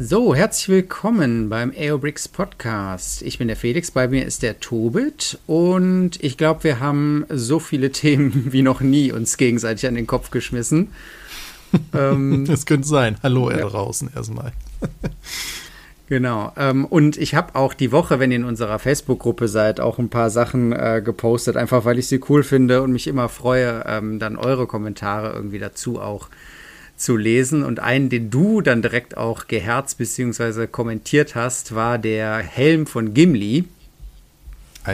So, herzlich willkommen beim AOBricks Podcast. Ich bin der Felix, bei mir ist der Tobit und ich glaube, wir haben so viele Themen wie noch nie uns gegenseitig an den Kopf geschmissen. ähm, das könnte sein. Hallo, ja. draußen erstmal. Genau. Ähm, und ich habe auch die Woche, wenn ihr in unserer Facebook-Gruppe seid, auch ein paar Sachen äh, gepostet, einfach weil ich sie cool finde und mich immer freue, ähm, dann eure Kommentare irgendwie dazu auch zu lesen. Und einen, den du dann direkt auch geherzt bzw. kommentiert hast, war der Helm von Gimli.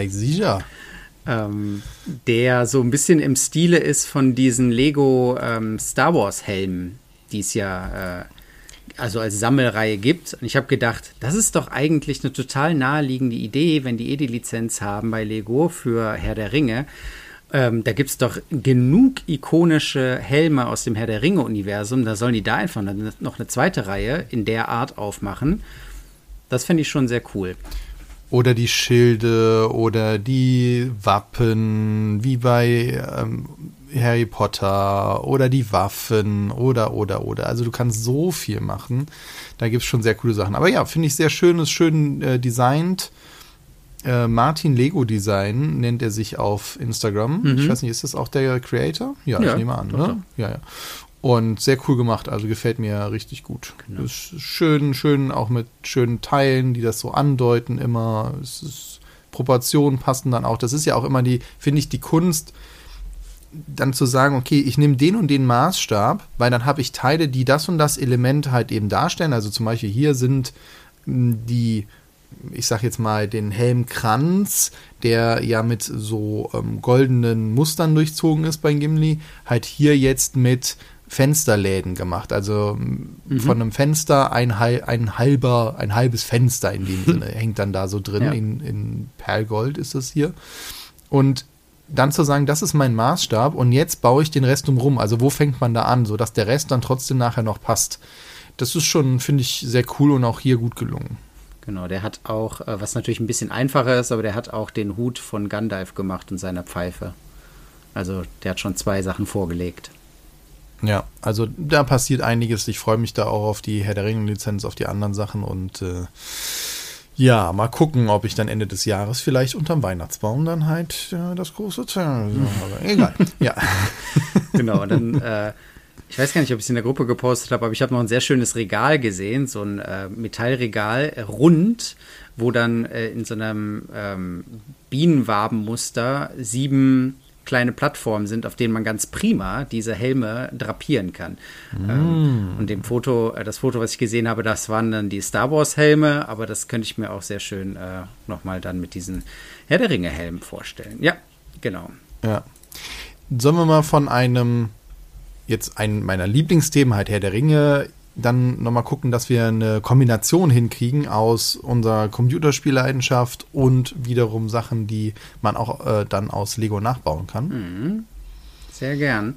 sicher. Ähm, der so ein bisschen im Stile ist von diesen Lego ähm, Star Wars Helmen, die es ja äh, also als Sammelreihe gibt. Und ich habe gedacht, das ist doch eigentlich eine total naheliegende Idee, wenn die eh die Lizenz haben bei Lego für Herr der Ringe ähm, da gibt es doch genug ikonische Helme aus dem Herr der Ringe-Universum. Da sollen die da einfach noch eine zweite Reihe in der Art aufmachen. Das fände ich schon sehr cool. Oder die Schilde oder die Wappen, wie bei ähm, Harry Potter oder die Waffen oder, oder, oder. Also du kannst so viel machen. Da gibt es schon sehr coole Sachen. Aber ja, finde ich sehr schön, ist schön äh, designt. Äh, Martin Lego Design nennt er sich auf Instagram. Mhm. Ich weiß nicht, ist das auch der Creator? Ja, ja ich nehme an, ne? Ja, ja. Und sehr cool gemacht, also gefällt mir richtig gut. Genau. Ist schön, schön, auch mit schönen Teilen, die das so andeuten immer. Es ist, Proportionen passen dann auch. Das ist ja auch immer die, finde ich, die Kunst, dann zu sagen, okay, ich nehme den und den Maßstab, weil dann habe ich Teile, die das und das Element halt eben darstellen. Also zum Beispiel hier sind die ich sag jetzt mal, den Helmkranz, der ja mit so ähm, goldenen Mustern durchzogen ist bei Gimli, halt hier jetzt mit Fensterläden gemacht. Also mhm. von einem Fenster ein, ein halber, ein halbes Fenster in dem Sinne hängt dann da so drin. Ja. In, in Perlgold ist das hier. Und dann zu sagen, das ist mein Maßstab und jetzt baue ich den Rest umrum. Also wo fängt man da an, sodass der Rest dann trotzdem nachher noch passt. Das ist schon, finde ich, sehr cool und auch hier gut gelungen. Genau, der hat auch, äh, was natürlich ein bisschen einfacher ist, aber der hat auch den Hut von Gandalf gemacht in seiner Pfeife. Also der hat schon zwei Sachen vorgelegt. Ja, also da passiert einiges. Ich freue mich da auch auf die Herr der Ringe-Lizenz, auf die anderen Sachen und äh, ja, mal gucken, ob ich dann Ende des Jahres vielleicht unterm Weihnachtsbaum dann halt äh, das große. So, egal. ja. Genau, und dann äh, ich weiß gar nicht, ob ich es in der Gruppe gepostet habe, aber ich habe noch ein sehr schönes Regal gesehen, so ein äh, Metallregal, äh, rund, wo dann äh, in so einem ähm, Bienenwabenmuster sieben kleine Plattformen sind, auf denen man ganz prima diese Helme drapieren kann. Mm. Ähm, und dem Foto, äh, das Foto, was ich gesehen habe, das waren dann die Star Wars Helme, aber das könnte ich mir auch sehr schön äh, nochmal dann mit diesen Herr der Ringe Helmen vorstellen. Ja, genau. Ja. Sollen wir mal von einem jetzt ein meiner Lieblingsthemen, halt Herr der Ringe, dann nochmal gucken, dass wir eine Kombination hinkriegen aus unserer Computerspielleidenschaft und wiederum Sachen, die man auch äh, dann aus Lego nachbauen kann. Mhm. Sehr gern.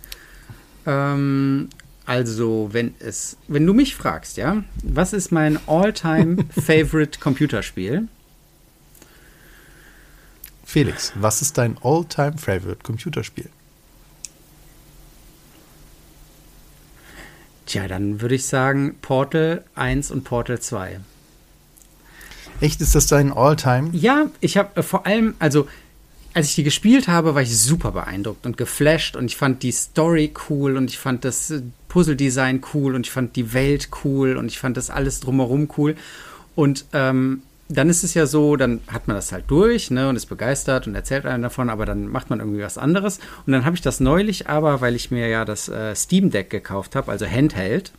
Ähm, also, wenn es, wenn du mich fragst, ja, was ist mein all-time favorite Computerspiel? Felix, was ist dein all-time favorite Computerspiel? Tja, dann würde ich sagen Portal 1 und Portal 2. Echt, ist das dein All-Time? Ja, ich habe äh, vor allem, also als ich die gespielt habe, war ich super beeindruckt und geflasht und ich fand die Story cool und ich fand das äh, Puzzle-Design cool und ich fand die Welt cool und ich fand das alles drumherum cool. Und ähm, dann ist es ja so, dann hat man das halt durch ne, und ist begeistert und erzählt einem davon, aber dann macht man irgendwie was anderes. Und dann habe ich das neulich aber, weil ich mir ja das äh, Steam Deck gekauft habe, also Handheld,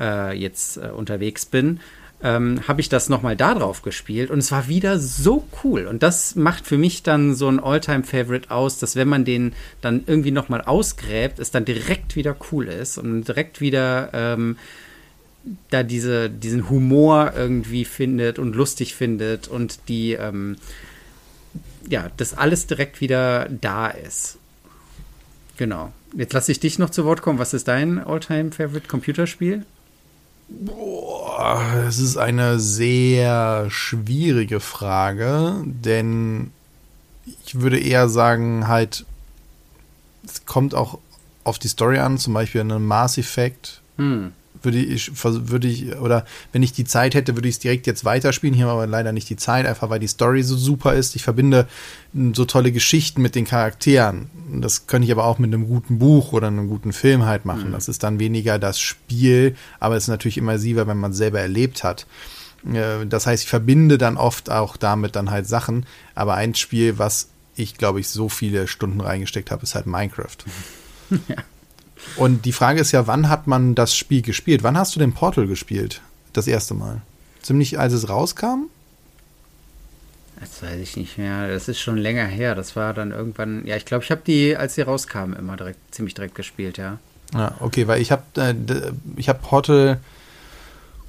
äh, jetzt äh, unterwegs bin, ähm, habe ich das nochmal da drauf gespielt und es war wieder so cool. Und das macht für mich dann so ein All-Time-Favorite aus, dass wenn man den dann irgendwie nochmal ausgräbt, es dann direkt wieder cool ist und direkt wieder. Ähm, da diese, diesen Humor irgendwie findet und lustig findet und die, ähm, ja, das alles direkt wieder da ist. Genau. Jetzt lasse ich dich noch zu Wort kommen. Was ist dein Alltime favorite Computerspiel? Boah, das ist eine sehr schwierige Frage, denn ich würde eher sagen, halt, es kommt auch auf die Story an, zum Beispiel eine Mass Effect. Hm würde ich, würde ich, oder wenn ich die Zeit hätte, würde ich es direkt jetzt weiterspielen. Hier haben wir aber leider nicht die Zeit, einfach weil die Story so super ist. Ich verbinde so tolle Geschichten mit den Charakteren. Das könnte ich aber auch mit einem guten Buch oder einem guten Film halt machen. Mhm. Das ist dann weniger das Spiel, aber es ist natürlich immersiver, wenn man es selber erlebt hat. Äh, das heißt, ich verbinde dann oft auch damit dann halt Sachen. Aber ein Spiel, was ich glaube ich so viele Stunden reingesteckt habe, ist halt Minecraft. Ja. Und die Frage ist ja, wann hat man das Spiel gespielt? Wann hast du den Portal gespielt? Das erste Mal? Ziemlich als es rauskam? Das weiß ich nicht mehr. Das ist schon länger her. Das war dann irgendwann. Ja, ich glaube, ich habe die, als sie rauskamen, immer direkt, ziemlich direkt gespielt, ja. Ja, okay, weil ich habe äh, ich habe Portal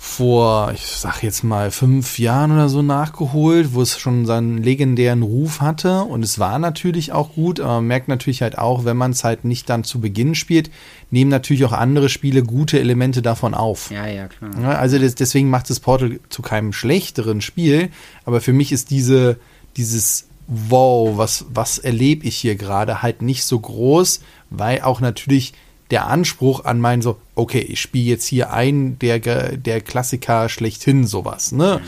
vor, ich sag jetzt mal, fünf Jahren oder so nachgeholt, wo es schon seinen legendären Ruf hatte. Und es war natürlich auch gut, aber man merkt natürlich halt auch, wenn man es halt nicht dann zu Beginn spielt, nehmen natürlich auch andere Spiele gute Elemente davon auf. Ja, ja, klar. also das, deswegen macht das Portal zu keinem schlechteren Spiel. Aber für mich ist diese, dieses Wow, was, was erlebe ich hier gerade, halt nicht so groß, weil auch natürlich der Anspruch an mein so, okay, ich spiele jetzt hier ein der, der Klassiker schlechthin sowas, ne?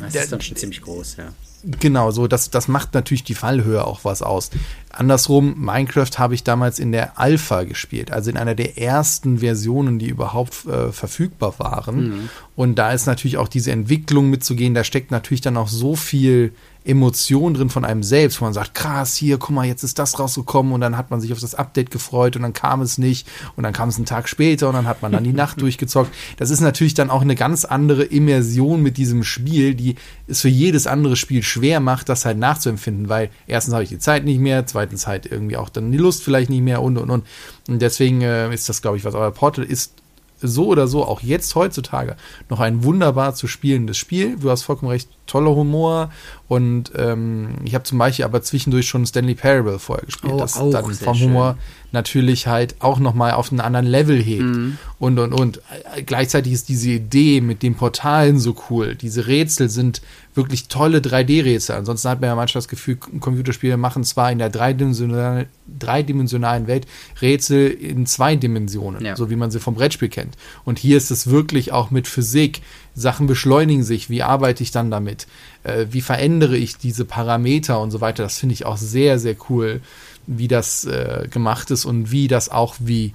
Das ist dann schon ziemlich groß, ja. Genau, so, das, das macht natürlich die Fallhöhe auch was aus. Andersrum, Minecraft habe ich damals in der Alpha gespielt, also in einer der ersten Versionen, die überhaupt äh, verfügbar waren. Mhm. Und da ist natürlich auch diese Entwicklung mitzugehen, da steckt natürlich dann auch so viel Emotion drin von einem selbst, wo man sagt, krass, hier, guck mal, jetzt ist das rausgekommen und dann hat man sich auf das Update gefreut und dann kam es nicht und dann kam es einen Tag später und dann hat man dann die Nacht durchgezockt. Das ist natürlich dann auch eine ganz andere Immersion mit diesem Spiel, die es für jedes andere Spiel schwer macht, das halt nachzuempfinden, weil erstens habe ich die Zeit nicht mehr, zweitens halt irgendwie auch dann die Lust vielleicht nicht mehr und und und. Und deswegen äh, ist das, glaube ich, was. Aber Portal ist so oder so auch jetzt heutzutage noch ein wunderbar zu spielendes Spiel. Du hast vollkommen recht, toller Humor und ähm, ich habe zum Beispiel aber zwischendurch schon Stanley Parable vorher gespielt, oh, das dann vom Humor natürlich halt auch nochmal auf einen anderen Level hebt mhm. und und und. Gleichzeitig ist diese Idee mit den Portalen so cool. Diese Rätsel sind wirklich tolle 3D-Rätsel. Ansonsten hat man ja manchmal das Gefühl, Computerspiele machen zwar in der dreidimensionalen, dreidimensionalen Welt Rätsel in zwei Dimensionen, ja. so wie man sie vom Brettspiel kennt. Und hier ist es wirklich auch mit Physik. Sachen beschleunigen sich. Wie arbeite ich dann damit? Äh, wie verändere ich diese Parameter und so weiter? Das finde ich auch sehr, sehr cool, wie das äh, gemacht ist und wie das auch, wie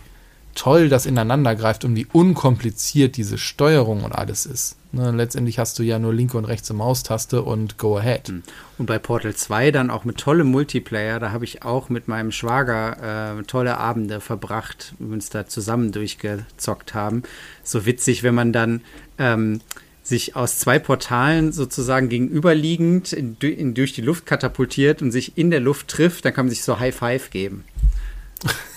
toll das ineinander greift und wie unkompliziert diese Steuerung und alles ist. Ne, letztendlich hast du ja nur linke und rechte Maustaste und go ahead. Hm. Und bei Portal 2 dann auch mit tollem Multiplayer, da habe ich auch mit meinem Schwager äh, tolle Abende verbracht, wenn wir uns da zusammen durchgezockt haben. So witzig, wenn man dann ähm, sich aus zwei Portalen sozusagen gegenüberliegend in, in, durch die Luft katapultiert und sich in der Luft trifft, dann kann man sich so High Five geben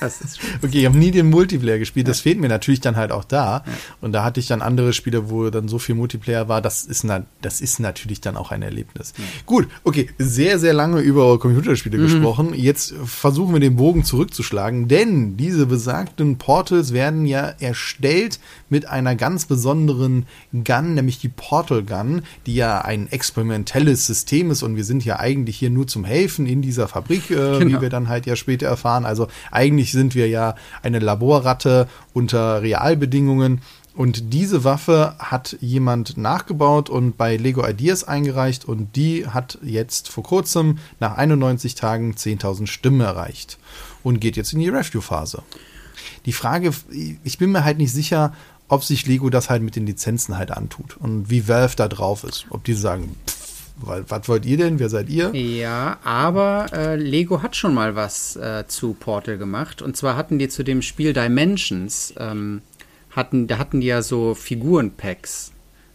okay, ich habe nie den Multiplayer gespielt. Das fehlt mir natürlich dann halt auch da. Ja. Und da hatte ich dann andere Spiele, wo dann so viel Multiplayer war. Das ist, na, das ist natürlich dann auch ein Erlebnis. Ja. Gut, okay, sehr, sehr lange über Computerspiele mhm. gesprochen. Jetzt versuchen wir den Bogen zurückzuschlagen, denn diese besagten Portals werden ja erstellt mit einer ganz besonderen Gun, nämlich die Portal Gun, die ja ein experimentelles System ist und wir sind ja eigentlich hier nur zum Helfen in dieser Fabrik, äh, genau. wie wir dann halt ja später erfahren. Also eigentlich sind wir ja eine Laborratte unter Realbedingungen. Und diese Waffe hat jemand nachgebaut und bei Lego Ideas eingereicht und die hat jetzt vor kurzem nach 91 Tagen 10.000 Stimmen erreicht und geht jetzt in die Review-Phase. Die Frage, ich bin mir halt nicht sicher, ob sich Lego das halt mit den Lizenzen halt antut und wie Valve da drauf ist. Ob die sagen, pff, was wollt ihr denn? Wer seid ihr? Ja, aber äh, Lego hat schon mal was äh, zu Portal gemacht. Und zwar hatten die zu dem Spiel Dimensions, ähm, hatten, da hatten die ja so Figurenpacks.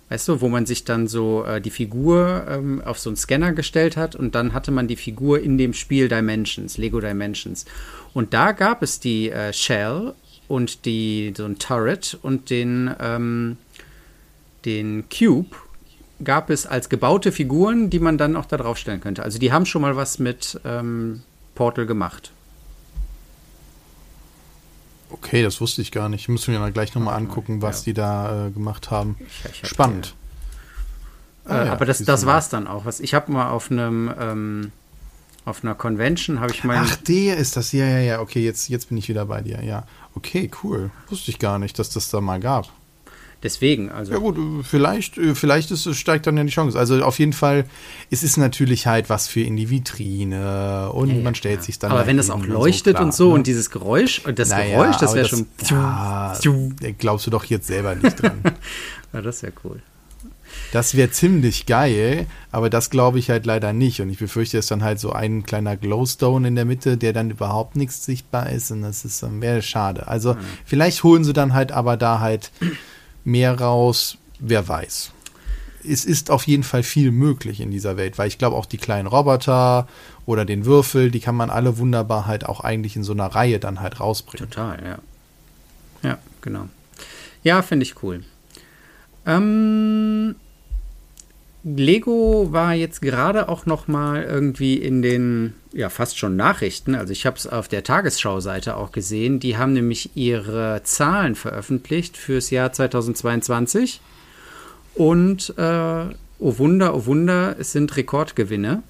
Weißt du, wo man sich dann so äh, die Figur ähm, auf so einen Scanner gestellt hat und dann hatte man die Figur in dem Spiel Dimensions, Lego Dimensions. Und da gab es die äh, Shell und die, so ein Turret und den, ähm, den Cube gab es als gebaute Figuren, die man dann auch da drauf stellen könnte. Also die haben schon mal was mit ähm, Portal gemacht. Okay, das wusste ich gar nicht. Ich muss mir mal gleich nochmal angucken, was ja. die da äh, gemacht haben. Ich, ich Spannend. Die, äh, ah, ja, aber das, das war es dann auch. Was, ich habe mal auf einem ähm, auf einer Convention habe ich mal. Ach, der ist das. Ja, ja, ja. Okay, jetzt, jetzt bin ich wieder bei dir. Ja. Okay, cool. Wusste ich gar nicht, dass das da mal gab. Deswegen, also. Ja gut, vielleicht, vielleicht ist, steigt dann ja die Chance. Also auf jeden Fall, es ist natürlich halt was für in die Vitrine und Ja, man stellt ja. sich dann Aber halt wenn das auch leuchtet klar, und so ne? und dieses Geräusch, und das Naja, Geräusch, das wäre schon. Ja, glaubst du doch jetzt selber nicht dran. Ja, das wäre cool. Das wäre ziemlich geil, aber das glaube ich halt leider nicht. Und ich befürchte, es ist dann halt so ein kleiner Glowstone in der Mitte, der dann überhaupt nichts sichtbar ist. Und das ist dann wäre schade. Also vielleicht holen sie dann halt aber da halt mehr raus, wer weiß. Es ist auf jeden Fall viel möglich in dieser Welt, weil ich glaube auch die kleinen Roboter oder den Würfel, die kann man alle wunderbar halt auch eigentlich in so einer Reihe dann halt rausbringen. Total, ja. Ja, genau. Ja, finde ich cool. Ähm, Lego war jetzt gerade auch noch mal irgendwie in den, ja, fast schon Nachrichten. Also ich habe es auf der Tagesschau-Seite auch gesehen. Die haben nämlich ihre Zahlen veröffentlicht fürs Jahr 2022. Und, äh, oh Wunder, oh Wunder, es sind Rekordgewinne.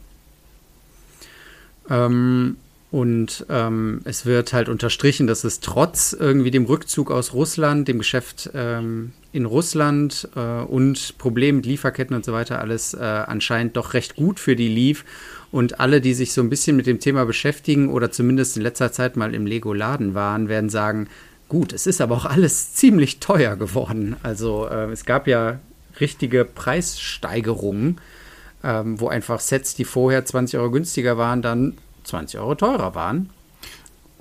Ähm, und ähm, es wird halt unterstrichen, dass es trotz irgendwie dem Rückzug aus Russland, dem Geschäft ähm, in Russland äh, und Problemen mit Lieferketten und so weiter alles äh, anscheinend doch recht gut für die lief. Und alle, die sich so ein bisschen mit dem Thema beschäftigen oder zumindest in letzter Zeit mal im Lego-Laden waren, werden sagen, gut, es ist aber auch alles ziemlich teuer geworden. Also äh, es gab ja richtige Preissteigerungen, ähm, wo einfach Sets, die vorher 20 Euro günstiger waren, dann 20 Euro teurer waren.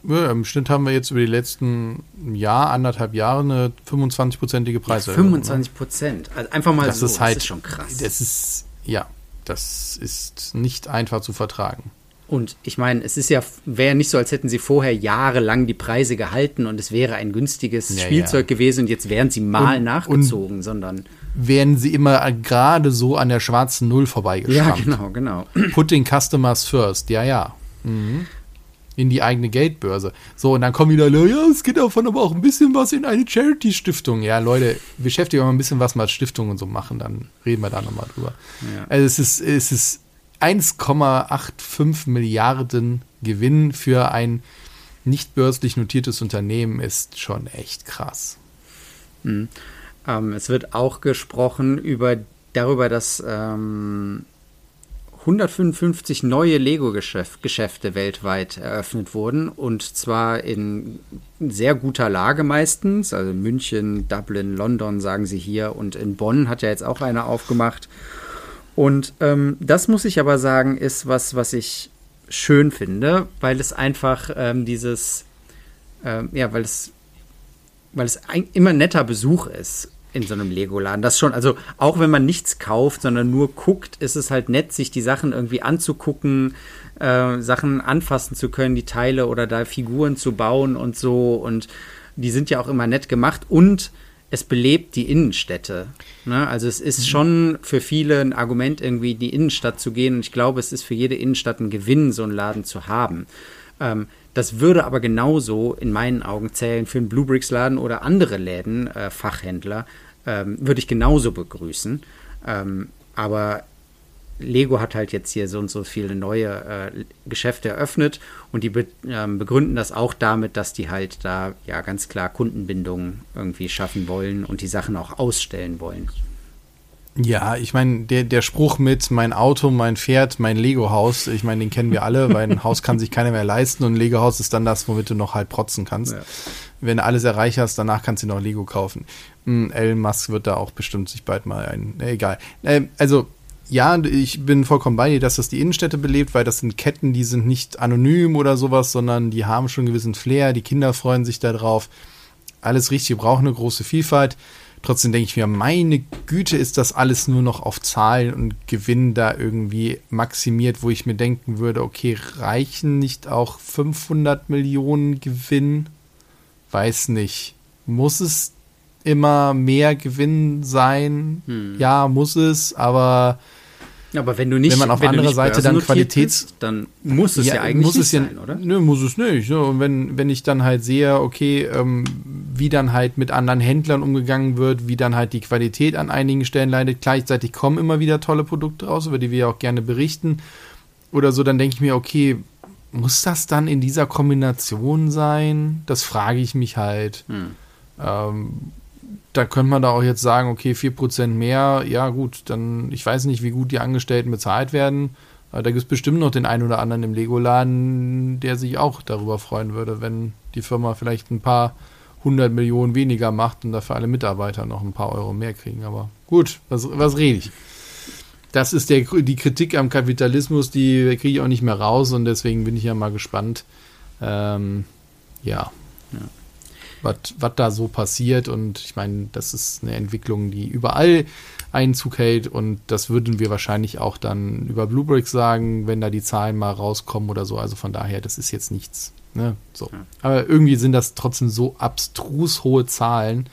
Ja, Im Schnitt haben wir jetzt über die letzten Jahr, anderthalb Jahre eine 25-prozentige Preise. 25 Prozent. Also einfach mal Das so, ist halt, das ist schon krass. Das ist, ja, das ist nicht einfach zu vertragen. Und ich meine, es ist ja, wäre nicht so, als hätten sie vorher jahrelang die Preise gehalten und es wäre ein günstiges Ja, Spielzeug ja. gewesen und jetzt wären sie mal Und- nachgezogen, sondern. Werden sie immer gerade so an der schwarzen Null Ja, vorbeigeschrammt. genau, genau. Putting Customers first, ja, ja. Mhm. In die eigene Geldbörse. So, und dann kommen wieder, ja, es geht davon aber auch ein bisschen was in eine Charity-Stiftung. Ja, Leute, beschäftigt euch mal ein bisschen, was mal Stiftungen und so machen, dann reden wir da nochmal drüber. Ja. Also es ist, es ist 1,85 Milliarden Gewinn für ein nicht börslich notiertes Unternehmen ist schon echt krass. Ähm, es wird auch gesprochen über, darüber, dass ähm, 155 neue Lego-Geschäfte weltweit eröffnet wurden und zwar in sehr guter Lage meistens. Also München, Dublin, London sagen sie hier und in Bonn hat ja jetzt auch einer aufgemacht. Und ähm, das muss ich aber sagen, ist was, was ich schön finde, weil es einfach ähm, dieses, ähm, ja, weil es weil es ein, immer netter Besuch ist in so einem Lego-Laden. Das schon, also auch wenn man nichts kauft, sondern nur guckt, ist es halt nett, sich die Sachen irgendwie anzugucken, äh, Sachen anfassen zu können, die Teile oder da Figuren zu bauen und so. Und die sind ja auch immer nett gemacht und es belebt die Innenstädte. Ne? Also es ist schon für viele ein Argument, irgendwie in die Innenstadt zu gehen. Und ich glaube, es ist für jede Innenstadt ein Gewinn, so einen Laden zu haben. Ähm, das würde aber genauso in meinen Augen zählen für einen Bluebricks-Laden oder andere Läden, äh, Fachhändler, ähm, würde ich genauso begrüßen. Ähm, aber Lego hat halt jetzt hier so und so viele neue äh, Geschäfte eröffnet und die be ähm, begründen das auch damit, dass die halt da ja ganz klar Kundenbindungen irgendwie schaffen wollen und die Sachen auch ausstellen wollen. Ja, ich meine, der, der Spruch mit mein Auto, mein Pferd, mein Lego-Haus, ich meine, den kennen wir alle, weil ein Haus kann sich keiner mehr leisten und ein Lego-Haus ist dann das, womit du noch halt protzen kannst. Ja. Wenn du alles erreicht hast, danach kannst du noch Lego kaufen. Hm, Elon Musk wird da auch bestimmt sich bald mal ein, egal. Ähm, also, ja, ich bin vollkommen bei dir, dass das die Innenstädte belebt, weil das sind Ketten, die sind nicht anonym oder sowas, sondern die haben schon einen gewissen Flair, die Kinder freuen sich da drauf. Alles richtig, wir brauchen eine große Vielfalt. Trotzdem denke ich mir, meine Güte, ist das alles nur noch auf Zahlen und Gewinn da irgendwie maximiert, wo ich mir denken würde, okay, reichen nicht auch 500 Millionen Gewinn? Weiß nicht. Muss es immer mehr Gewinn sein? Hm. Ja, muss es, aber Aber wenn du nicht, Wenn man auf wenn nicht Seite dann Qualitäts- bist, dann muss es ja, eigentlich muss nicht es ja, sein, oder? Nö, muss es nicht. Und wenn, wenn ich dann halt sehe, okay, ähm, wie dann halt mit anderen Händlern umgegangen wird, wie dann halt die Qualität an einigen Stellen leidet, gleichzeitig kommen immer wieder tolle Produkte raus, über die wir ja auch gerne berichten oder so, dann denke ich mir, okay, muss das dann in dieser Kombination sein? Das frage ich mich halt. Hm. Ähm, da könnte man da auch jetzt sagen, okay, 4% mehr, ja gut, dann, ich weiß nicht, wie gut die Angestellten bezahlt werden. Aber da gibt es bestimmt noch den einen oder anderen im Lego-Laden, der sich auch darüber freuen würde, wenn die Firma vielleicht ein paar hundert Millionen weniger macht und dafür alle Mitarbeiter noch ein paar Euro mehr kriegen. Aber gut, was, was rede ich? Das ist der, die Kritik am Kapitalismus, die kriege ich auch nicht mehr raus und deswegen bin ich ja mal gespannt. Ähm, ja. ja was da so passiert. Und ich meine, das ist eine Entwicklung, die überall Einzug hält. Und das würden wir wahrscheinlich auch dann über Bluebricks sagen, wenn da die Zahlen mal rauskommen oder so. Also von daher, das ist jetzt nichts. Ne? So. Aber irgendwie sind das trotzdem so abstrus hohe Zahlen.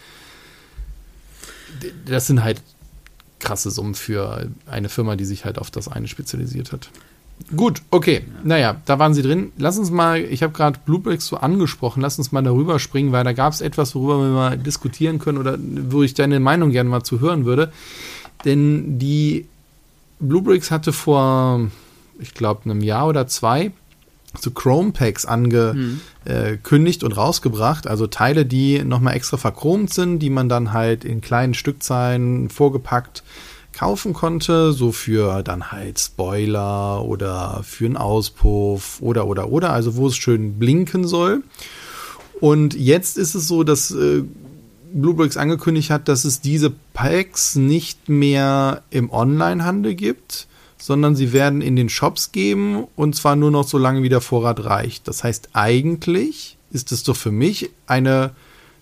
Das sind halt krasse Summen für eine Firma, die sich halt auf das eine spezialisiert hat. Gut, okay. Ja. Naja, da waren sie drin. Lass uns mal, ich habe gerade Bluebricks so angesprochen, lass uns mal darüber springen, weil da gab es etwas, worüber wir mal diskutieren können oder wo ich deine Meinung gerne mal zu hören würde. Denn die Bluebricks hatte vor, ich glaube, einem Jahr oder zwei so Chrome Packs angekündigt mhm. und rausgebracht. Also Teile, die nochmal extra verchromt sind, die man dann halt in kleinen Stückzahlen vorgepackt kaufen konnte, so für dann halt Spoiler oder für einen Auspuff oder oder oder, also wo es schön blinken soll. Und jetzt ist es so, dass äh, Bluebricks angekündigt hat, dass es diese Packs nicht mehr im Onlinehandel gibt, sondern sie werden in den Shops geben und zwar nur noch so lange wie der Vorrat reicht. Das heißt, eigentlich ist es doch für mich eine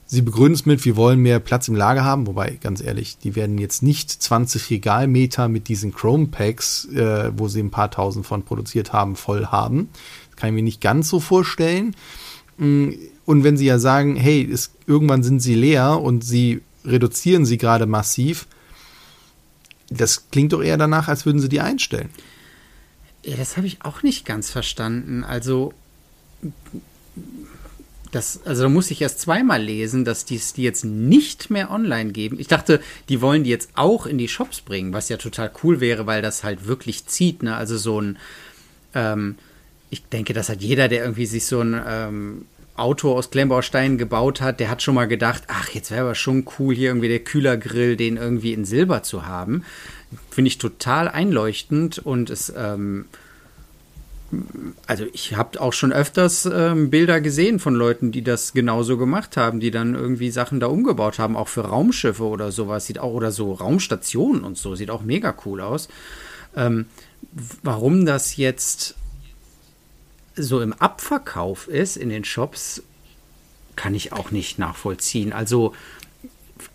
Sie begründen es mit, wir wollen mehr Platz im Lager haben, wobei, ganz ehrlich, die werden jetzt nicht 20 Regalmeter mit diesen Chrome Packs, äh, wo sie ein paar tausend von produziert haben, voll haben. Das kann ich mir nicht ganz so vorstellen. Mm, und wenn sie ja sagen, hey, es, irgendwann sind sie leer und sie reduzieren sie gerade massiv, das klingt doch eher danach, als würden sie die einstellen. Ja, das habe ich auch nicht ganz verstanden. Also das, also da muss ich erst zweimal lesen, dass die es die jetzt nicht mehr online geben. Ich dachte, die wollen die jetzt auch in die Shops bringen, was ja total cool wäre, weil das halt wirklich zieht. Ne? Also so ein, ähm, ich denke, das hat jeder, der irgendwie sich so ein ähm, Auto aus Klemmbausteinen gebaut hat, der hat schon mal gedacht, ach, jetzt wäre aber schon cool, hier irgendwie der Kühlergrill, den irgendwie in Silber zu haben. Finde ich total einleuchtend und es ähm, also ich habe auch schon öfters ähm, Bilder gesehen von Leuten, die das genauso gemacht haben, die dann irgendwie Sachen da umgebaut haben, auch für Raumschiffe oder sowas, sieht auch, oder so Raumstationen und so, sieht auch mega cool aus. Ähm, warum das jetzt so im Abverkauf ist in den Shops, kann ich auch nicht nachvollziehen. Also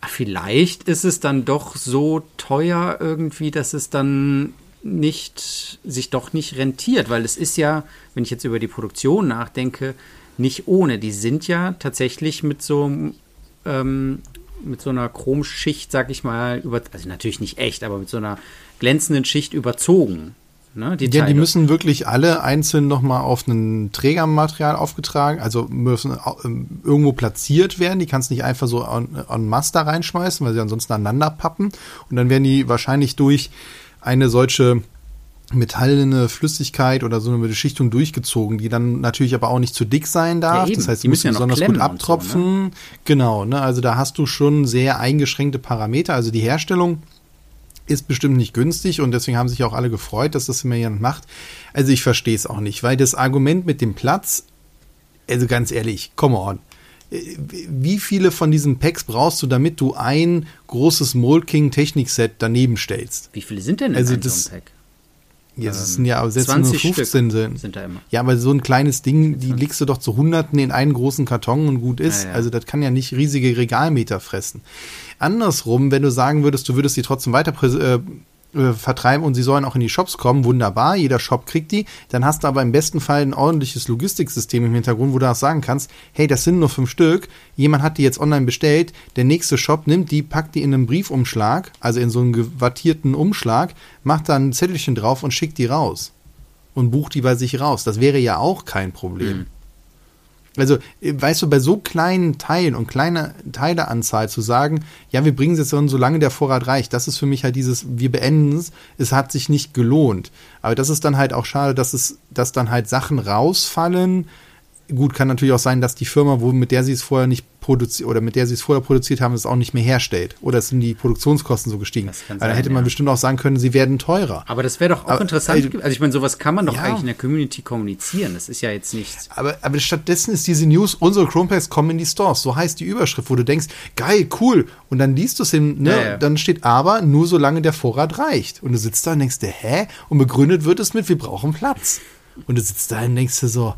vielleicht ist es dann doch so teuer irgendwie, dass es dann nicht, sich doch nicht rentiert, weil es ist ja, wenn ich jetzt über die Produktion nachdenke, nicht ohne. Die sind ja tatsächlich mit so, ähm, mit so einer Chromschicht, sag ich mal, über, also natürlich nicht echt, aber mit so einer glänzenden Schicht überzogen. Ne, die ja, die müssen wirklich alle einzeln nochmal auf ein Trägermaterial aufgetragen, also müssen ähm, irgendwo platziert werden. Die kannst nicht einfach so an, an Master reinschmeißen, weil sie ansonsten aneinander pappen. Und dann werden die wahrscheinlich durch eine solche metallene Flüssigkeit oder so eine Beschichtung durchgezogen, die dann natürlich aber auch nicht zu dick sein darf. Ja, das heißt, sie müssen ja besonders gut abtropfen. So, ne? Genau, ne? Also da hast du schon sehr eingeschränkte Parameter. Also die Herstellung ist bestimmt nicht günstig und deswegen haben sich auch alle gefreut, dass das immer jemand macht. Also ich verstehe es auch nicht, weil das Argument mit dem Platz, also ganz ehrlich, come on wie viele von diesen Packs brauchst du, damit du ein großes Molking Technik-Set daneben stellst? Wie viele sind denn in also das, so einem Pack? Ja, das sind ja selbst nur 15 sind. sind da immer. Ja, aber so ein kleines Ding, die legst du doch zu Hunderten in einen großen Karton und gut ist. Ja, ja. Also das kann ja nicht riesige Regalmeter fressen. Andersrum, wenn du sagen würdest, du würdest sie trotzdem weiter äh, vertreiben und sie sollen auch in die Shops kommen, wunderbar, jeder Shop kriegt die. Dann hast du aber im besten Fall ein ordentliches Logistiksystem im Hintergrund, wo du auch sagen kannst, hey, das sind nur fünf Stück, jemand hat die jetzt online bestellt, der nächste Shop nimmt die, packt die in einen Briefumschlag, also in so einen gewattierten Umschlag, macht da ein Zettelchen drauf und schickt die raus. Und bucht die bei sich raus. Das wäre ja auch kein Problem. Mhm. Also, äh, weißt du, bei so kleinen Teilen und kleiner Teileanzahl zu sagen, ja, wir bringen es jetzt so, solange der Vorrat reicht, das ist für mich halt dieses, wir beenden es, es hat sich nicht gelohnt. Aber das ist dann halt auch schade, dass es, dass dann halt Sachen rausfallen, gut, kann natürlich auch sein, dass die Firma, wo, mit der sie es vorher nicht produziert oder mit der sie es vorher produziert haben, es auch nicht mehr herstellt. Oder es sind die Produktionskosten so gestiegen. Das kann Weil da sein, hätte man ja. bestimmt auch sagen können, sie werden teurer. Aber das wäre doch auch Aber, interessant. äh, also ich meine, sowas kann man doch ja. eigentlich in der Community kommunizieren. Das ist ja jetzt nichts. Aber, aber stattdessen ist diese News, unsere Chromeplays kommen in die Stores. So heißt die Überschrift, wo du denkst, geil, cool. Und dann liest du es hin, ne? Ja. dann steht aber, nur solange der Vorrat reicht. Und du sitzt da und denkst dir, hä? Und begründet wird es mit, wir brauchen Platz. Und du sitzt da und denkst dir so,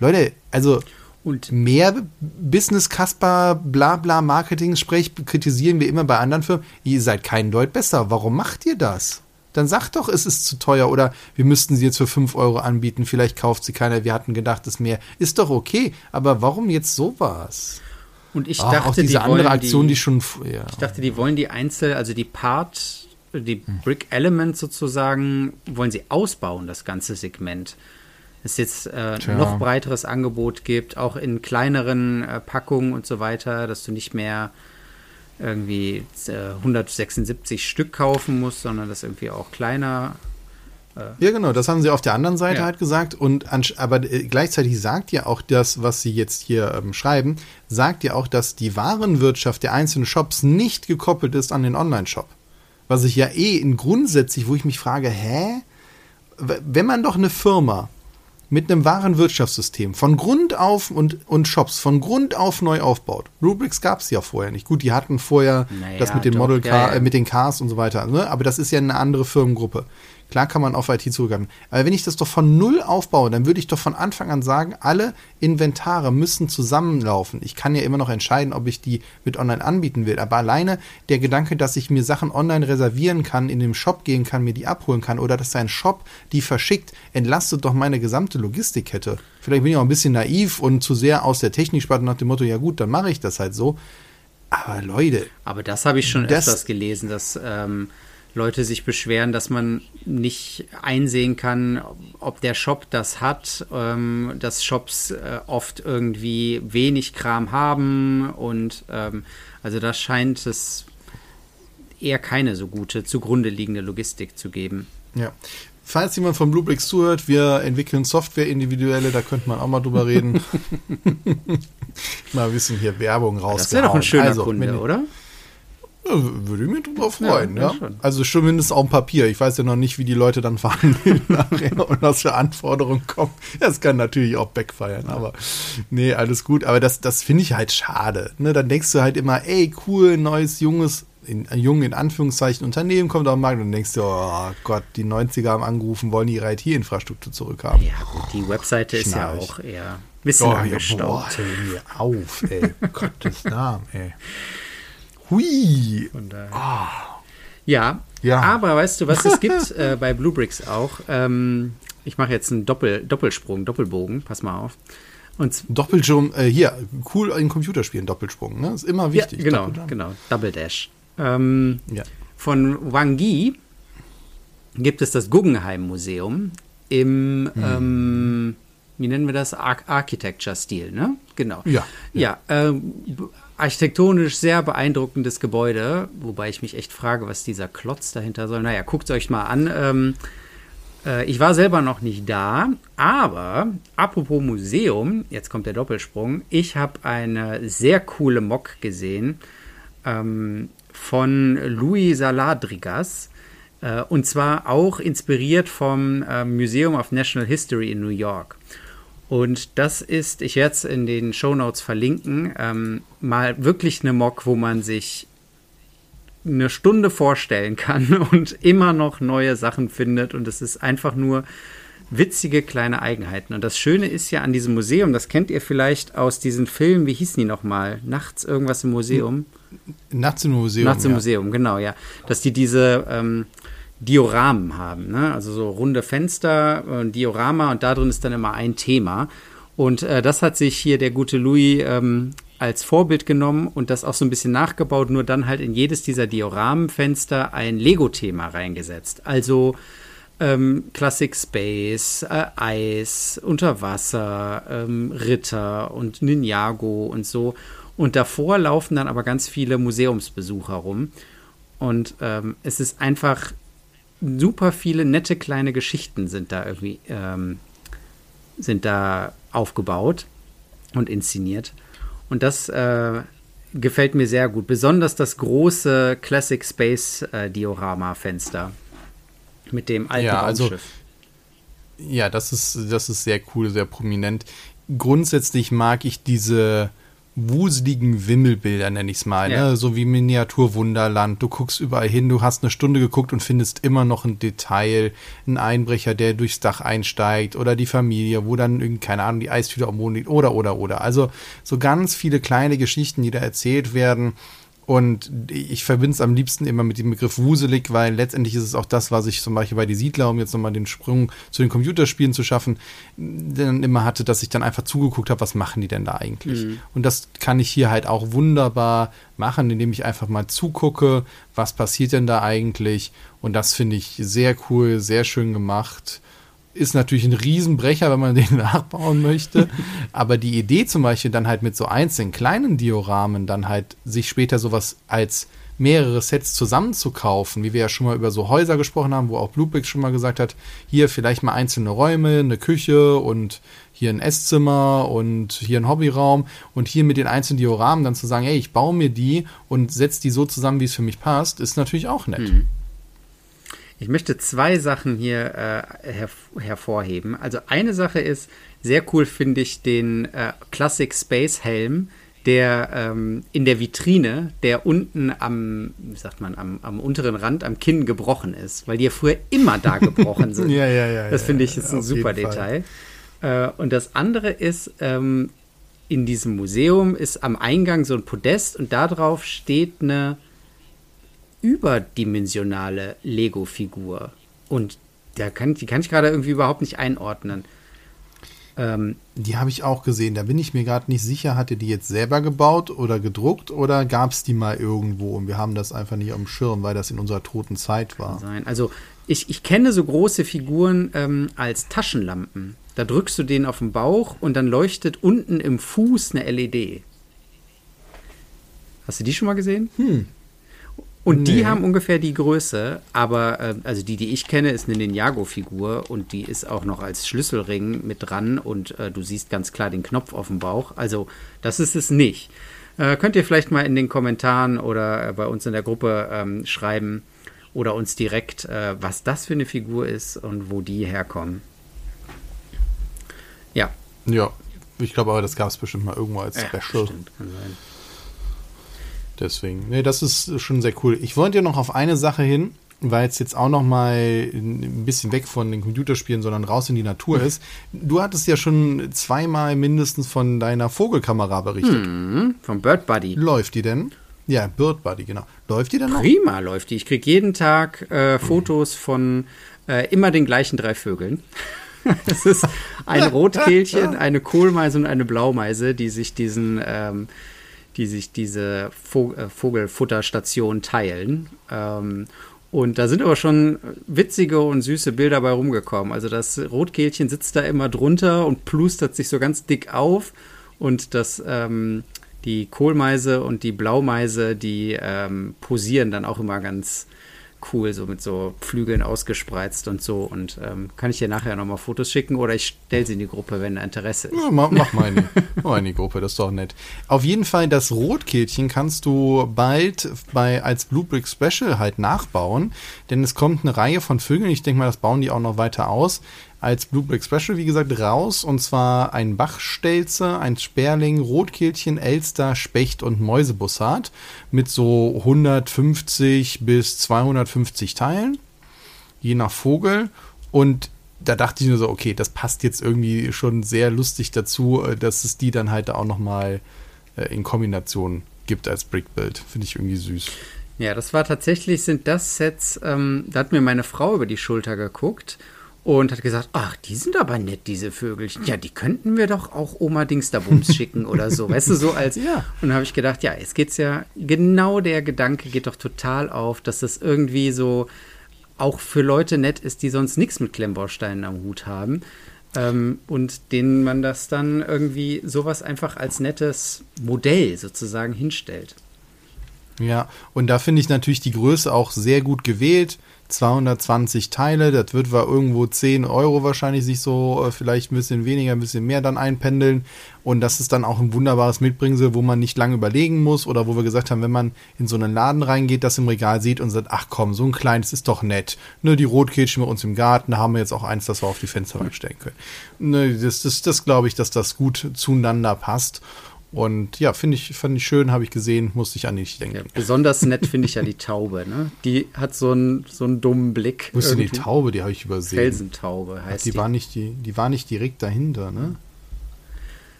Leute, also Und mehr Business Kasper bla bla Marketing Sprech kritisieren wir immer bei anderen Firmen. Ihr seid kein Deut besser. Warum macht ihr das? Dann sagt doch, es ist zu teuer oder wir müssten sie jetzt für 5 Euro anbieten. Vielleicht kauft sie keiner. Wir hatten gedacht, es ist mehr. Ist doch okay. Aber warum jetzt sowas? Und ich Ach, dachte, auch diese die andere wollen Aktion, die, die, schon. Ja. ich dachte, die wollen die Einzel, also die Part, die Hm. Brick Element sozusagen, wollen sie ausbauen, das ganze Segment. Es jetzt äh, noch breiteres Angebot gibt, auch in kleineren äh, Packungen und so weiter, dass du nicht mehr irgendwie äh, 176 Stück kaufen musst, sondern das irgendwie auch kleiner. Ja, genau, das haben sie auf der anderen Seite Ja. halt gesagt. Und aber äh, gleichzeitig sagt ja auch das, was sie jetzt hier ähm, schreiben, sagt ja auch, dass die Warenwirtschaft der einzelnen Shops nicht gekoppelt ist an den Online-Shop. Was ich ja eh in grundsätzlich, wo ich mich frage, hä? Wenn man doch eine Firma mit einem Warenwirtschaftssystem von Grund auf und, und Shops von Grund auf neu aufbaut. Rubrics gab es ja vorher nicht. Gut, die hatten vorher Naja, das mit den doch, Model ja, Car, ja. äh, mit den Cars und so weiter. Ne? Aber das ist ja eine andere Firmengruppe. Klar kann man auf IT zurückgreifen. Aber wenn ich das doch von null aufbaue, dann würde ich doch von Anfang an sagen, alle Inventare müssen zusammenlaufen. Ich kann ja immer noch entscheiden, ob ich die mit online anbieten will. Aber alleine der Gedanke, dass ich mir Sachen online reservieren kann, in den Shop gehen kann, mir die abholen kann oder dass ein Shop die verschickt, entlastet doch meine gesamte Logistikkette. Vielleicht bin ich auch ein bisschen naiv und zu sehr aus der Techniksparte nach dem Motto, ja gut, dann mache ich das halt so. Aber Leute, Aber das habe ich schon Das- öfters gelesen, dass ähm, Leute sich beschweren, dass man nicht einsehen kann, ob der Shop das hat, ähm, dass Shops äh, oft irgendwie wenig Kram haben und ähm, also da scheint es eher keine so gute zugrunde liegende Logistik zu geben. Ja. Falls jemand von Bluebricks zuhört, wir entwickeln Software individuelle, da könnte man auch mal drüber reden. mal ein bisschen hier Werbung rausgehauen. Das wäre doch ein schöner also, Kunde, oder? Ja, würde ich mich drüber freuen, Ja, ja. ja, schon. Also zumindest auf dem Papier. Ich weiß ja noch nicht, wie die Leute dann verhandeln nachher und was für Anforderungen kommen. Das kann natürlich auch backfeiern, aber nee, alles gut. Aber das, das finde ich halt schade. Ne? Dann denkst du halt immer, ey, cool, neues, junges, in, ein jung in Anführungszeichen Unternehmen kommt auf den Markt und dann denkst du, oh Gott, die 90er haben angerufen, wollen die ihre IT-Infrastruktur zurückhaben. Ja, gut, die Webseite ist ja auch eher ein bisschen Oh, ja, boah, angestaubt. mir auf, ey. Gottes Namen, ey. Hui. Von daher. Ja, Ja. aber weißt du, was es gibt äh, bei Bluebricks auch? Ähm, ich mache jetzt einen Doppel, Doppelsprung, Doppelbogen, pass mal auf. Und Doppelsprung, äh, hier, cool in Computerspielen, Doppelsprung, ne? Ist immer wichtig. Ja, genau, Doppeljump. genau, Double Dash. Ähm, Ja. Von Wang Yi gibt es das Guggenheim Museum im, ähm, wie nennen wir das? Ar Architecture-Stil, ne? Genau. Ja. Ja, ähm, b- architektonisch sehr beeindruckendes Gebäude, wobei ich mich echt frage, was dieser Klotz dahinter soll. Naja, guckt euch mal an. Ähm, äh, ich war selber noch nicht da, aber apropos Museum, jetzt kommt der Doppelsprung. Ich habe eine sehr coole Mock gesehen ähm, von Louis Saladrigas. Äh, und zwar auch inspiriert vom äh, Museum of National History in New York. Und das ist, ich werde es in den Shownotes verlinken, ähm, mal wirklich eine Mock, wo man sich eine Stunde vorstellen kann und immer noch neue Sachen findet. Und es ist einfach nur witzige kleine Eigenheiten. Und das Schöne ist ja an diesem Museum, das kennt ihr vielleicht aus diesen Filmen, wie hießen die nochmal? Nachts irgendwas im Museum? Nachts im Museum. Nachts im ja. Museum, genau, ja. Dass die diese ähm, Dioramen haben, ne? also so runde Fenster, äh, Diorama und da drin ist dann immer ein Thema. Und äh, das hat sich hier der gute Louis ähm, als Vorbild genommen und das auch so ein bisschen nachgebaut, nur dann halt in jedes dieser Dioramenfenster ein Lego-Thema reingesetzt. Also ähm, Classic Space, äh, Eis, Unterwasser, ähm, Ritter und Ninjago und so. Und davor laufen dann aber ganz viele Museumsbesucher rum. Und ähm, es ist einfach super viele nette kleine Geschichten sind da irgendwie ähm, sind da aufgebaut. und inszeniert. Und das äh, gefällt mir sehr gut. Besonders das große Classic Space äh, Diorama-Fenster mit dem alten ja, also, Ja, das ist, das ist sehr cool, sehr prominent. Grundsätzlich mag ich diese wuseligen Wimmelbilder, nenne ich es mal, ja. ne? so wie Miniaturwunderland. Du guckst überall hin, du hast eine Stunde geguckt und findest immer noch ein Detail, ein Einbrecher, der durchs Dach einsteigt oder die Familie, wo dann irgendwie, keine Ahnung, die Eistüte am Boden liegt oder, oder, oder. Also so ganz viele kleine Geschichten, die da erzählt werden und ich verbinde es am liebsten immer mit dem Begriff wuselig, weil letztendlich ist es auch das, was ich zum Beispiel bei Die Siedler, um jetzt nochmal den Sprung zu den Computerspielen zu schaffen, dann immer hatte, dass ich dann einfach zugeguckt habe, was machen die denn da eigentlich? Mhm. Und das kann ich hier halt auch wunderbar machen, indem ich einfach mal zugucke, was passiert denn da eigentlich? Und das finde ich sehr cool, sehr schön gemacht ist natürlich ein Riesenbrecher, wenn man den nachbauen möchte. Aber die Idee zum Beispiel dann halt mit so einzelnen kleinen Dioramen dann halt sich später sowas als mehrere Sets zusammenzukaufen, wie wir ja schon mal über so Häuser gesprochen haben, wo auch Bluebricks schon mal gesagt hat, hier vielleicht mal einzelne Räume, eine Küche und hier ein Esszimmer und hier ein Hobbyraum und hier mit den einzelnen Dioramen dann zu sagen, hey, ich baue mir die und setze die so zusammen, wie es für mich passt, ist natürlich auch nett. Mhm. Ich möchte zwei Sachen hier äh, her hervorheben. Also eine Sache ist, sehr cool finde ich den äh, Classic Space Helm, der ähm, in der Vitrine, der unten am, wie sagt man, am, am, unteren Rand, am Kinn gebrochen ist, weil die ja früher immer da gebrochen sind. ja, ja, ja. Das finde ich ist ein super Detail. Äh, und das andere ist, ähm, in diesem Museum ist am Eingang so ein Podest und darauf steht eine überdimensionale Lego-Figur. Und der kann, die kann ich gerade irgendwie überhaupt nicht einordnen. Ähm, die habe ich auch gesehen. Da bin ich mir gerade nicht sicher, hatte die jetzt selber gebaut oder gedruckt oder gab es die mal irgendwo und wir haben das einfach nicht am Schirm, weil das in unserer toten Zeit war. Sein. Also ich, ich kenne so große Figuren ähm, als Taschenlampen. Da drückst du den auf den Bauch und dann leuchtet unten im Fuß eine LED. Hast du die schon mal gesehen? Hm, und nee. die haben ungefähr die Größe, aber äh, also die, die ich kenne, ist eine Ninjago-Figur und die ist auch noch als Schlüsselring mit dran und äh, du siehst ganz klar den Knopf auf dem Bauch. Also das ist es nicht. Äh, könnt ihr vielleicht mal in den Kommentaren oder äh, bei uns in der Gruppe ähm, schreiben oder uns direkt, äh, was das für eine Figur ist und wo die herkommen. Ja. Ja, ich glaube aber, das gab es bestimmt mal irgendwo als Special. Ja, stimmt, kann sein. Deswegen, nee, das ist schon sehr cool. Ich wollte ja noch auf eine Sache hin, weil es jetzt auch noch mal ein bisschen weg von den Computerspielen, sondern raus in die Natur ist. Du hattest ja schon zweimal mindestens von deiner Vogelkamera berichtet. Hm, vom Bird Buddy. Läuft die denn? Ja, Bird Buddy, genau. Läuft die denn noch? Prima läuft die. Ich kriege jeden Tag äh, Fotos von äh, immer den gleichen drei Vögeln. es ist ein Rotkehlchen, eine Kohlmeise und eine Blaumeise, die sich diesen ähm, die sich diese äh, Vogelfutterstation teilen. Ähm, und da sind aber schon witzige und süße Bilder bei rumgekommen. Also das Rotkehlchen sitzt da immer drunter und plustert sich so ganz dick auf. Und das, ähm, die Kohlmeise und die Blaumeise, die ähm, posieren dann auch immer ganz cool, so mit so Flügeln ausgespreizt und so. Und ähm, kann ich dir nachher nochmal Fotos schicken oder ich stelle sie in die Gruppe, wenn Interesse ist. Ja, mach, mach mal in mach in die Gruppe, das ist doch nett. Auf jeden Fall, das Rotkehlchen kannst du bald bei, als Bluebrick Special halt nachbauen, denn es kommt eine Reihe von Vögeln. Ich denke mal, das bauen die auch noch weiter aus als Bluebrick Special, wie gesagt, raus. Und zwar ein Bachstelze, ein Sperling, Rotkehlchen, Elster, Specht und Mäusebussard mit so 150 bis 250 Teilen, je nach Vogel. Und da dachte ich nur so, okay, das passt jetzt irgendwie schon sehr lustig dazu, äh, dass es die dann halt auch nochmal äh, in Kombination gibt als Brickbuild. Finde ich irgendwie süß. Ja, das war tatsächlich, sind das Sets, ähm, da hat mir meine Frau über die Schulter geguckt und hat gesagt, ach, die sind aber nett, diese Vögelchen. Ja, die könnten wir doch auch Oma Dingsterbums schicken oder so. Weißt du, so als. Ja. Und dann habe ich gedacht, ja, jetzt geht's ja, genau der Gedanke geht doch total auf, dass das irgendwie so auch für Leute nett ist, die sonst nichts mit Klemmbausteinen am Hut haben. Ähm, und denen man das dann irgendwie sowas einfach als nettes Modell sozusagen hinstellt. Ja, und da finde ich natürlich die Größe auch sehr gut gewählt. 220 Teile, das wird war irgendwo 10 Euro wahrscheinlich sich so äh, vielleicht ein bisschen weniger, ein bisschen mehr dann einpendeln. Und das ist dann auch ein wunderbares Mitbringsel, wo man nicht lange überlegen muss oder wo wir gesagt haben, wenn man in so einen Laden reingeht, das im Regal sieht und sagt, ach komm, so ein kleines ist doch nett. Ne, die Rotkehlchen bei uns im Garten, da haben wir jetzt auch eins, das wir auf die Fensterbank stellen können. Ne, das, das, das glaube ich, dass das gut zueinander passt. Und ja, finde ich, fand ich schön, habe ich gesehen, musste ich an dich denken. Ja, besonders nett finde ich ja die Taube, ne? Die hat so einen, so einen dummen Blick. Wo ist denn die Taube? Die habe ich übersehen. Felsentaube heißt Ach, die. Die war, nicht die, die war nicht direkt dahinter, ne?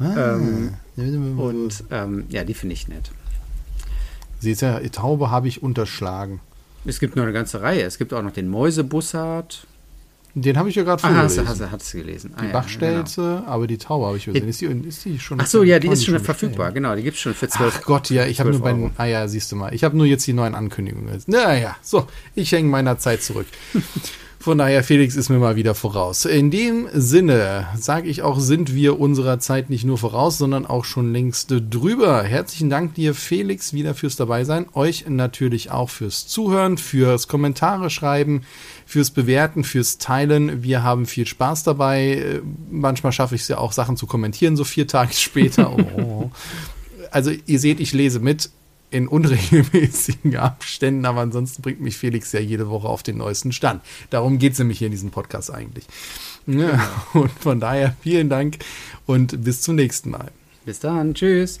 Ah. Ähm, und ähm, ja, die finde ich nett. Sie ist ja, Taube habe ich unterschlagen. Es gibt noch eine ganze Reihe. Es gibt auch noch den Mäusebussard. Den habe ich ja gerade vorgelesen. Ah, hast, hast, hast du gelesen. Ah, die ja, Bachstelze, genau. aber die Taube habe ich gesehen. Ist die, ist die schon? Ach so, ja, die ist schon, verfügbar. Bestellt? Genau, die gibt es schon für 12 Ach Gott, ja, ich habe nur bei den, Ah ja, siehst du mal. Ich habe nur jetzt die neuen Ankündigungen. Naja, so, ich hänge meiner Zeit zurück. Von daher, Felix ist mir mal wieder voraus. In dem Sinne sage ich auch, sind wir unserer Zeit nicht nur voraus, sondern auch schon längst drüber. Herzlichen Dank dir, Felix, wieder fürs Dabeisein. Euch natürlich auch fürs Zuhören, fürs Kommentare schreiben, fürs Bewerten, fürs Teilen. Wir haben viel Spaß dabei. Manchmal schaffe ich es ja auch, Sachen zu kommentieren, so vier Tage später. Oh. Also ihr seht, ich lese mit in unregelmäßigen Abständen, aber ansonsten bringt mich Felix ja jede Woche auf den neuesten Stand. Darum geht es nämlich hier in diesem Podcast eigentlich. Ja, und von daher vielen Dank und bis zum nächsten Mal. Bis dann, tschüss.